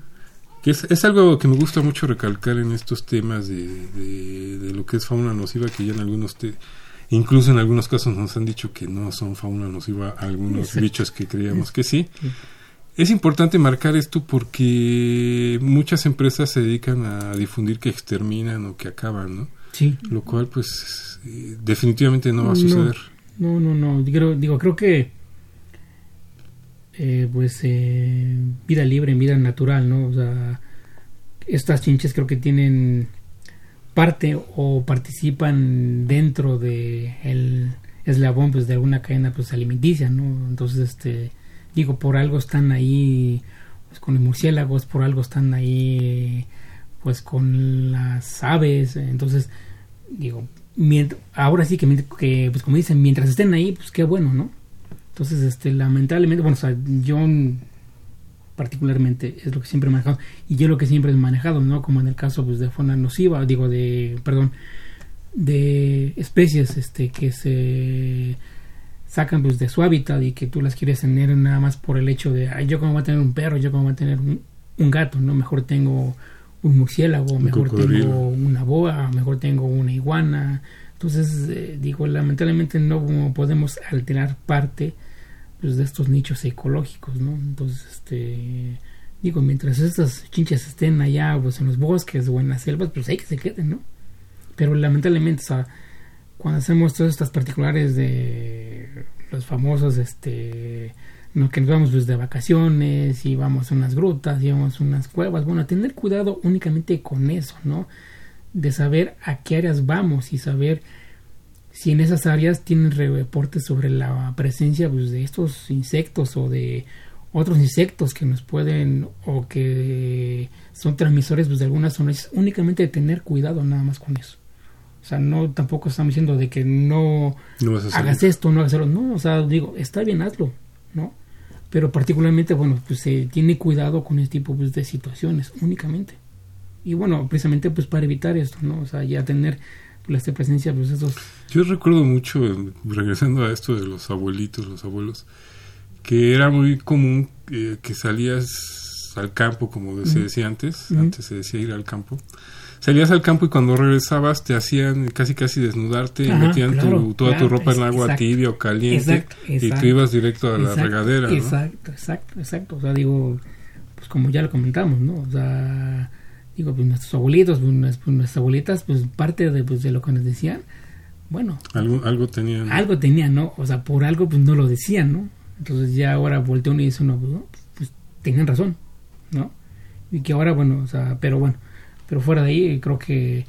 Que es, es algo que me gusta mucho recalcar en estos temas de, de, de lo que es fauna nociva, que ya en algunos, te, incluso en algunos casos nos han dicho que no son fauna nociva algunos Exacto. bichos que creíamos que sí. Es importante marcar esto porque muchas empresas se dedican a difundir que exterminan o que acaban, ¿no? Sí. Lo cual, pues, definitivamente no va a suceder. No, no, no. Digo, digo creo que eh, pues eh, vida libre, vida natural, ¿no? O sea, estas chinches creo que tienen parte o participan dentro de el eslabón pues de alguna cadena pues alimenticia, ¿no? Entonces este digo por algo están ahí pues, con los murciélagos, por algo están ahí pues con las aves, entonces digo ahora sí que, que pues como dicen mientras estén ahí pues qué bueno, ¿no? Entonces este lamentablemente bueno o sea yo particularmente es lo que siempre he manejado y yo lo que siempre he manejado no como en el caso pues de fauna nociva digo de perdón de especies este que se sacan pues de su hábitat y que tú las quieres tener nada más por el hecho de ay yo como voy a tener un perro yo como voy a tener un, un gato no mejor tengo un murciélago mejor cocodrilo. tengo una boa mejor tengo una iguana entonces eh, digo lamentablemente no podemos alterar parte pues, de estos nichos ecológicos, ¿no? Entonces, este, digo, mientras estas chinchas estén allá, pues en los bosques o en las selvas, pues hay que se queden, ¿no? Pero lamentablemente, o sea, cuando hacemos todas estas particulares de los famosos, este, no, que nos vamos pues, de vacaciones y vamos a unas grutas y vamos a unas cuevas, bueno, tener cuidado únicamente con eso, ¿no? De saber a qué áreas vamos y saber si en esas áreas tienen reportes sobre la presencia pues, de estos insectos o de otros insectos que nos pueden o que son transmisores pues, de algunas zonas, únicamente tener cuidado nada más con eso. O sea, no tampoco estamos diciendo de que no hagas esto, no hagas lo no, o sea, digo, está bien, hazlo, ¿no? Pero particularmente, bueno, pues se tiene cuidado con este tipo pues, de situaciones, únicamente. Y bueno, precisamente pues para evitar esto, ¿no? O sea, ya tener pues, esta presencia, pues esos... Yo recuerdo mucho, regresando a esto de los abuelitos, los abuelos, que era muy común eh, que salías al campo, como se decía antes, antes se decía ir al campo. Salías al campo y cuando regresabas te hacían casi casi desnudarte y metían tu- toda claro, tu ropa en agua exacto. tibia o caliente Exacto, y tú ibas directo a la regadera. ¿no? Exacto, exacto, exacto. O sea, digo, pues como ya lo comentamos, ¿no? O sea, digo, pues nuestros abuelitos, pues, pues, nuestras abuelitas, pues parte de, pues, de lo que nos decían, bueno, Algo, algo tenían. algo tenían, ¿no? O sea, por algo, pues no lo decían, ¿no? Entonces ya ahora voltea uno y dice uno, pues, no, pues tenían razón, ¿no? Y que ahora, bueno, o sea, pero bueno, pero fuera de ahí, creo que,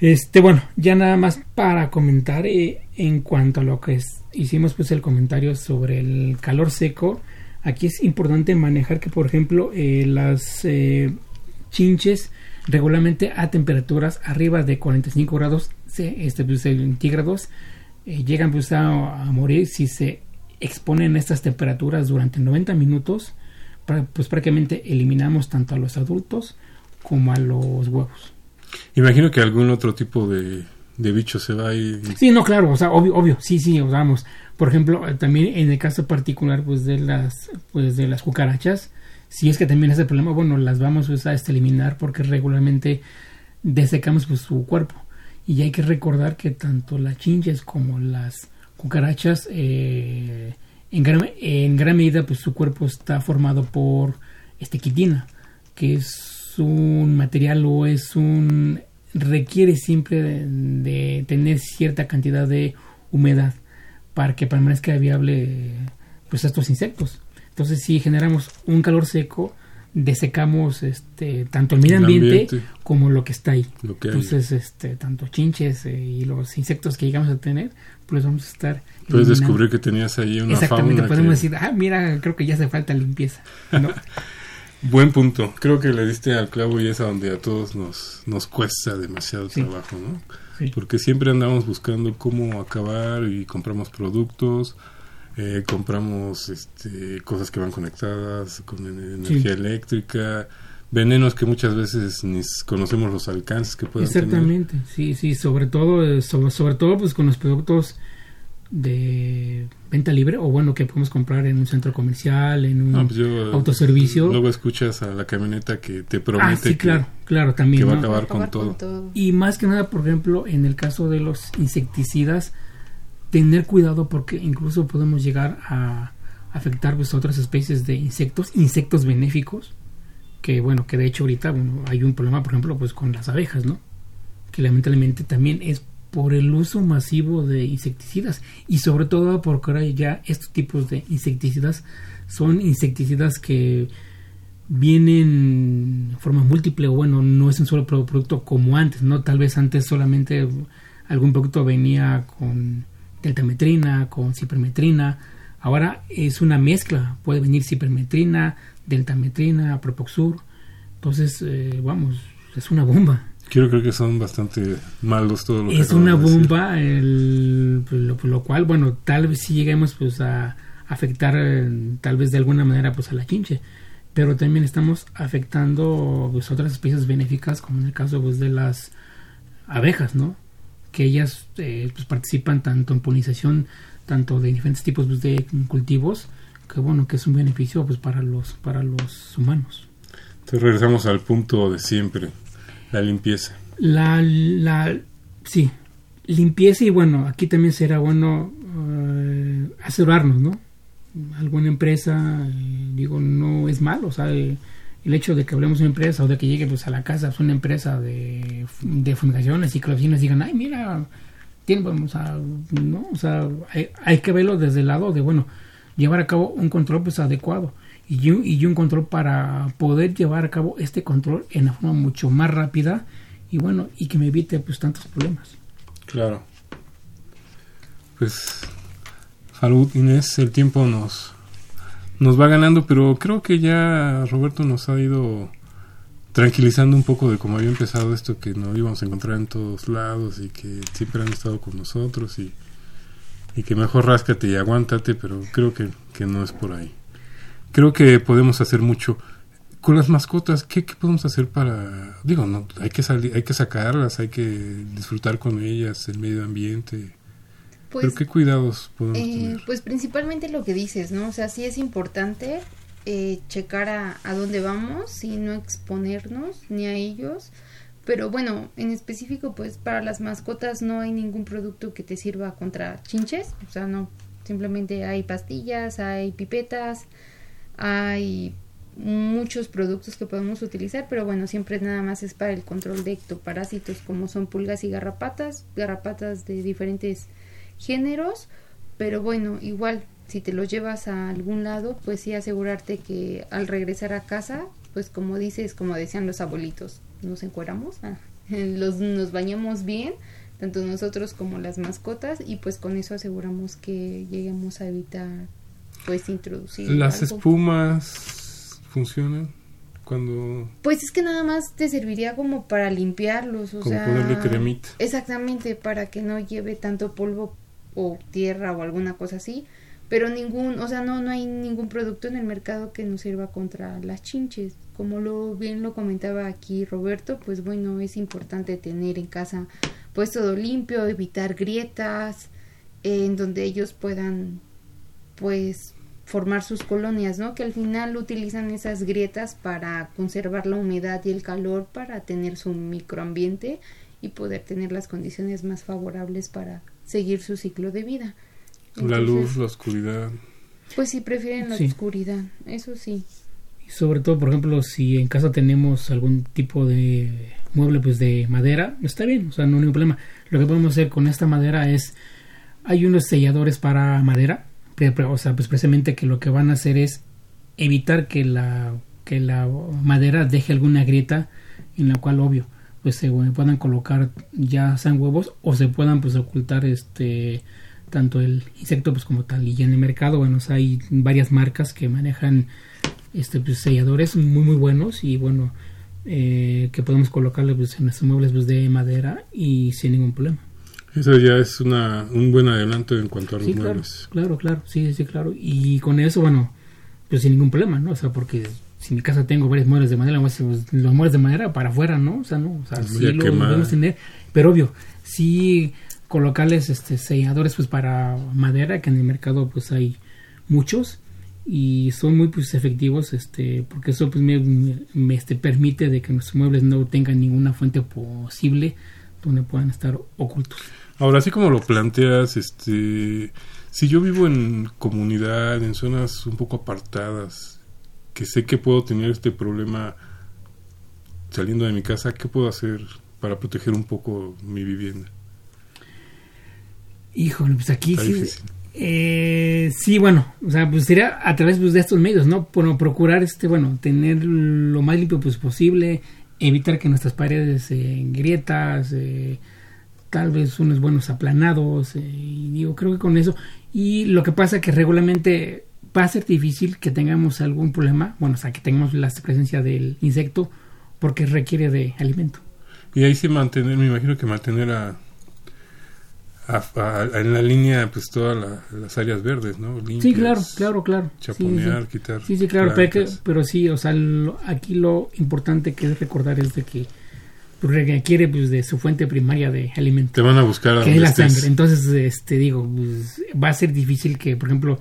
este, bueno, ya nada más para comentar eh, en cuanto a lo que hicimos pues el comentario sobre el calor seco, aquí es importante manejar que, por ejemplo, eh, las eh, chinches regularmente a temperaturas arriba de 45 grados este, pues, centígrados llegan pues, a, morir si se exponen estas temperaturas durante 90 minutos pues prácticamente eliminamos tanto a los adultos como a los huevos Imagino que algún otro tipo de, de bicho se va y... Sí, no, claro, o sea, obvio, obvio, sí, sí, vamos. Por ejemplo, eh, también en el caso particular, pues de las, pues de las cucarachas, si es que también es el problema, bueno, las vamos pues, a este, eliminar porque regularmente desecamos pues su cuerpo. Y hay que recordar que tanto las chinches como las cucarachas, eh, en, gran, en gran medida, pues su cuerpo está formado por este quitina, que es un material o es un requiere siempre de, tener cierta cantidad de humedad para que permanezca viable pues estos insectos. Entonces si generamos un calor seco, desecamos este tanto el medio ambiente, como lo que está ahí. Entonces, este tanto chinches eh, y los insectos que llegamos a tener, pues vamos a estar Puedes descubrir que tenías ahí una Exactamente, podemos decir, ah, mira, creo que ya hace falta limpieza. *laughs* Buen punto. Creo que le diste al clavo y es a donde a todos nos, nos cuesta demasiado trabajo, ¿no? Porque siempre andamos buscando cómo acabar y compramos productos, eh, compramos este, cosas que van conectadas con energía eléctrica, venenos que muchas veces ni conocemos los alcances que pueden tener. Exactamente, sí, sí, sobre todo, eh, sobre, sobre todo pues con los productos de venta libre o bueno que podemos comprar en un centro comercial en un pues autoservicio. luego escuchas a la camioneta que te promete ah, sí, claro claro también va a acabar, con, todo. y más que nada por ejemplo en el caso de los insecticidas tener cuidado porque incluso podemos llegar a afectar pues, a otras especies de insectos insectos benéficos que bueno que de hecho ahorita hay un problema por ejemplo pues con las abejas no que lamentablemente también es por el uso masivo de insecticidas. Y sobre todo porque ahora ya estos tipos de insecticidas son insecticidas que vienen en forma múltiple o bueno no es un solo producto como antes no tal vez antes solamente algún producto venía con deltametrina con cipermetrina. Ahora es una mezcla puede venir cipermetrina deltametrina propoxur. Entonces eh, vamos es una bomba Quiero creer que son bastante malos todos los Es una bomba, el, pues, lo, lo, cual, bueno, tal vez si lleguemos pues a afectar eh, tal vez de alguna manera pues a la chinche, pero también estamos afectando pues otras especies benéficas como en el caso pues de las abejas, ¿no? Que ellas eh, pues participan tanto en polinización, tanto de diferentes tipos pues, de cultivos, que bueno, que es un beneficio pues para los para los humanos. Entonces regresamos al punto de siempre la limpieza. La, la, sí, limpieza y bueno, aquí también será bueno uh, asegurarnos, ¿no? Alguna empresa, eh, digo, no es malo, o sea, el, hecho de que hablemos de una empresa o de que llegue pues a la casa es una empresa de, de fumigaciones y que los vecinos digan, ay, mira, tiene, vamos a, no, o sea, hay, hay, que verlo desde el lado de, bueno, llevar a cabo un control pues adecuado y un, y un control para poder llevar a cabo este control en una forma mucho más rápida y bueno, y que me evite pues tantos problemas. Claro. Pues salud Inés, el tiempo nos nos va ganando, pero creo que ya Roberto nos ha ido tranquilizando un poco de cómo había empezado esto que nos íbamos a encontrar en todos lados y que siempre han estado con nosotros y, y que mejor ráscate y aguántate, pero creo que, que no es por ahí creo que podemos hacer mucho con las mascotas. ¿Qué, podemos hacer para, digo, no, hay que salir, hay que sacarlas, hay que disfrutar con ellas, el medio ambiente. Pues, Pero qué cuidados podemos eh, tener. Pues principalmente lo que dices, ¿no? O sea, sí es importante eh, checar a, a dónde vamos y no exponernos ni a ellos. Pero bueno, en específico, pues para las mascotas no hay ningún producto que te sirva contra chinches. O sea, no. Simplemente hay pastillas, hay pipetas, hay muchos productos que podemos utilizar, pero bueno, siempre nada más es para el control de ectoparásitos como son pulgas y garrapatas, garrapatas de diferentes géneros, pero bueno, igual si te los llevas a algún lado, pues sí asegurarte que al regresar a casa, pues como dices, como decían los abuelitos, nos encueramos, ah, *laughs* los, nos bañamos bien, tanto nosotros como las mascotas, y pues con eso aseguramos que lleguemos a evitar pues introducir. ¿Las espumas funcionan? Cuando... Pues es que nada más te serviría como para limpiarlos, o como ponerle cremita. Exactamente, para que no lleve tanto polvo o tierra o alguna cosa así, pero ningún, o sea, no, no hay ningún producto en el mercado que nos sirva contra las chinches. Como lo bien lo comentaba aquí Roberto, pues bueno, es importante tener en casa pues todo limpio, evitar grietas, en donde ellos puedan pues formar sus colonias, ¿no? Que al final utilizan esas grietas para conservar la humedad y el calor para tener su microambiente y poder tener las condiciones más favorables para seguir su ciclo de vida. la luz, la oscuridad. Pues sí, prefieren la oscuridad, eso sí. Y sobre todo, por ejemplo, si en casa tenemos algún tipo de mueble pues de madera, está bien, o sea, no hay ningún problema. Lo que podemos hacer con esta madera es, hay unos selladores para madera, o sea, pues precisamente que lo que van a hacer es evitar que la, que la madera deje alguna grieta en la cual, obvio, pues se puedan colocar ya sean huevos o se puedan pues ocultar este tanto el insecto pues como tal. Y en el mercado bueno hay varias marcas que manejan este pues, selladores muy muy buenos y bueno eh, que podemos colocarle pues, en nuestros muebles pues, de madera y sin ningún problema eso ya es una, un buen adelanto en cuanto a los muebles. claro claro sí sí claro. Y con eso bueno pues sin ningún problema no o sea porque si en mi casa tengo varios muebles de madera, pues, los muebles de madera para afuera, ¿no? O sea, no, o sea, sí lo podemos tener, pero obvio, sí colocarles este selladores pues para madera, que en el mercado pues hay muchos y son muy pues efectivos este porque eso pues me, me este, permite de que nuestros muebles no tengan ninguna fuente posible donde puedan estar ocultos. Ahora, así como lo planteas, este, si yo vivo en comunidad, en zonas un poco apartadas, que sé que puedo tener este problema saliendo de mi casa, ¿qué puedo hacer para proteger un poco mi vivienda? Híjole, pues aquí sí, eh, sí, bueno, o sea, pues sería a través pues, de estos medios, ¿no? Bueno, procurar, este, bueno, tener lo más limpio pues, posible, evitar que nuestras paredes eh, grietas, eh, tal vez unos buenos aplanados, y digo, creo que con eso, y lo que pasa que regularmente va a ser difícil que tengamos algún problema, bueno, o sea, que tengamos la presencia del insecto porque requiere de alimento. Y ahí sí mantener, me imagino que mantener a, en la línea pues todas las áreas verdes, ¿no? sí, claro, claro, claro. Chaponear, quitar. Sí, sí, claro, pero, pero, sí, o sea, aquí lo importante que es recordar es de que requiere pues de su fuente primaria de alimento. Te van a buscar a que es la sangre. Entonces, este digo, pues, va a ser difícil que, por ejemplo,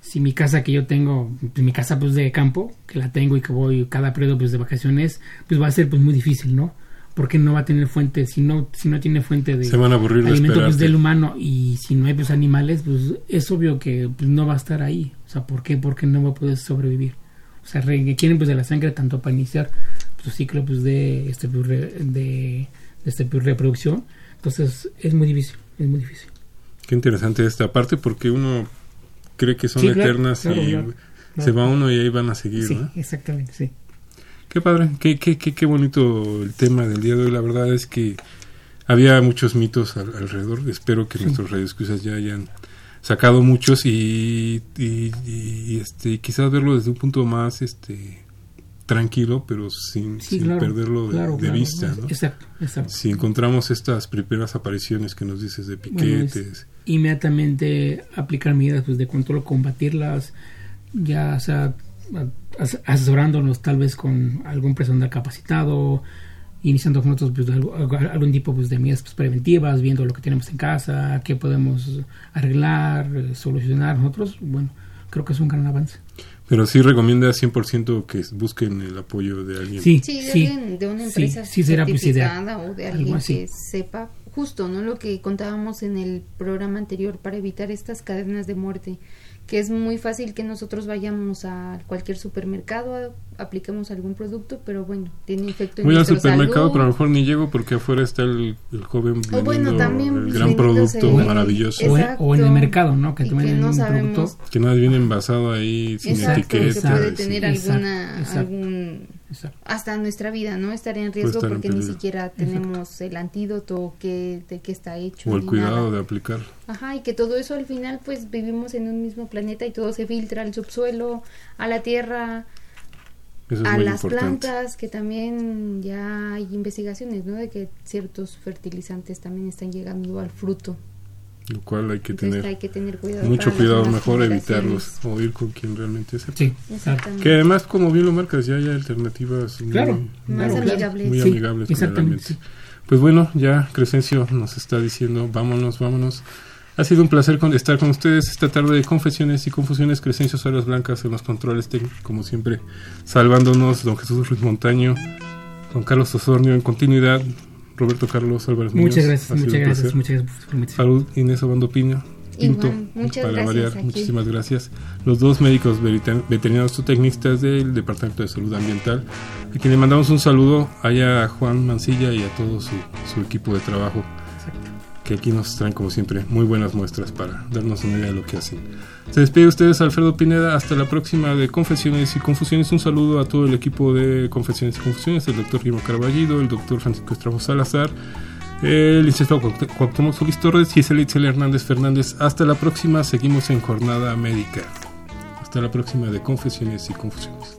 si mi casa que yo tengo, pues mi casa pues de campo, que la tengo y que voy cada periodo pues de vacaciones, pues va a ser pues muy difícil, ¿no? Porque no va a tener fuente, si no, si no tiene fuente de Se van a aburrir alimento pues, del humano y si no hay pues animales, pues es obvio que pues, no va a estar ahí. O sea, ¿por qué? Porque no va a poder sobrevivir. O sea, requieren pues de la sangre tanto para iniciar su ciclo pues de este pues, de, de este pues, reproducción. Entonces es muy difícil, es muy difícil. Qué interesante esta parte porque uno cree que son eternas y se va uno y ahí van a seguir. Sí, exactamente, sí. Qué padre, qué, qué, qué, qué, bonito el tema del día de hoy. La verdad es que había muchos mitos alrededor. Espero que nuestros radioescuchas ya hayan sacado muchos y, y, este quizás verlo desde un punto más este tranquilo pero sin, perderlo de, vista ¿no? exacto, exacto. si encontramos estas primeras apariciones que nos dices de piquetes inmediatamente aplicar medidas pues, de control, combatirlas, ya sea asesorándonos tal vez con algún personal capacitado, iniciando con nosotros pues, algún tipo pues, de medidas pues, preventivas, viendo lo que tenemos en casa, qué podemos arreglar, eh, solucionar nosotros, bueno, creo que es un gran avance. Pero sí recomienda 100% que busquen el apoyo de alguien. Sí, de, de una empresa sí, certificada o de alguien que sepa justo, ¿no? Lo que contábamos en el programa anterior para evitar estas cadenas de muerte, que es muy fácil que nosotros vayamos a cualquier supermercado, apliquemos algún producto, pero bueno, tiene efecto en Voy al supermercado, pero a lo mejor ni llego porque afuera está el, joven vendiendo el gran producto maravilloso. O, en el mercado, ¿no? Que, que no sabemos. Que nada viene envasado ahí sin etiqueta. Que puede tener alguna, algún hasta nuestra vida, ¿no? Estaría en riesgo porque ni siquiera tenemos el antídoto que, de qué está hecho. O el cuidado de aplicar. Ajá, y que todo eso al final pues vivimos en un mismo planeta y todo se filtra al subsuelo, a la tierra, a las plantas, que también ya hay investigaciones, ¿no? De que ciertos fertilizantes también están llegando al fruto. lo cual hay que Entonces tener hay que tener cuidado. mucho cuidado, mejor evitarlos o ir con quien realmente sepa. Sí, Exactamente. Que además, como bien lo marcas, ya hay alternativas Claro, muy- Más claro. amigables. muy Sí, amigables exactamente. Pues bueno, ya Crescencio nos está diciendo, vámonos, vámonos. Ha sido un placer con- estar con ustedes esta tarde de confesiones y confusiones. Crescencio Suárez Blancas en los controles técnicos, como siempre, salvándonos. Don Jesús Ruiz Montaño, don Carlos Osornio en continuidad, Roberto Carlos Álvarez Muchas Muñoz. gracias, Ha sido muchas un gracias, muchas gracias. Salud, Inés Obando Pino. Pinto, Igual, muchas para gracias variar, aquí. muchísimas gracias. Los dos médicos veterinarios zootecnistas del Departamento de Salud Ambiental, a quienes mandamos un saludo allá a Juan Mancilla y a todo su, su equipo de trabajo, que aquí nos traen como siempre muy buenas muestras para darnos una idea de lo que hacen. Se despide de ustedes Alfredo Pineda, hasta la próxima de Confesiones y Confusiones. Un saludo a todo el equipo de Confesiones y Confusiones, el doctor Guillermo Carballido, el doctor Francisco Estrafo Salazar, el licenciado Cuauht- Cuauhtémoc Solís Torres, Gisela Itzel Hernández Fernández. Hasta la próxima, seguimos en jornada médica. Hasta la próxima de Confesiones y Confusiones.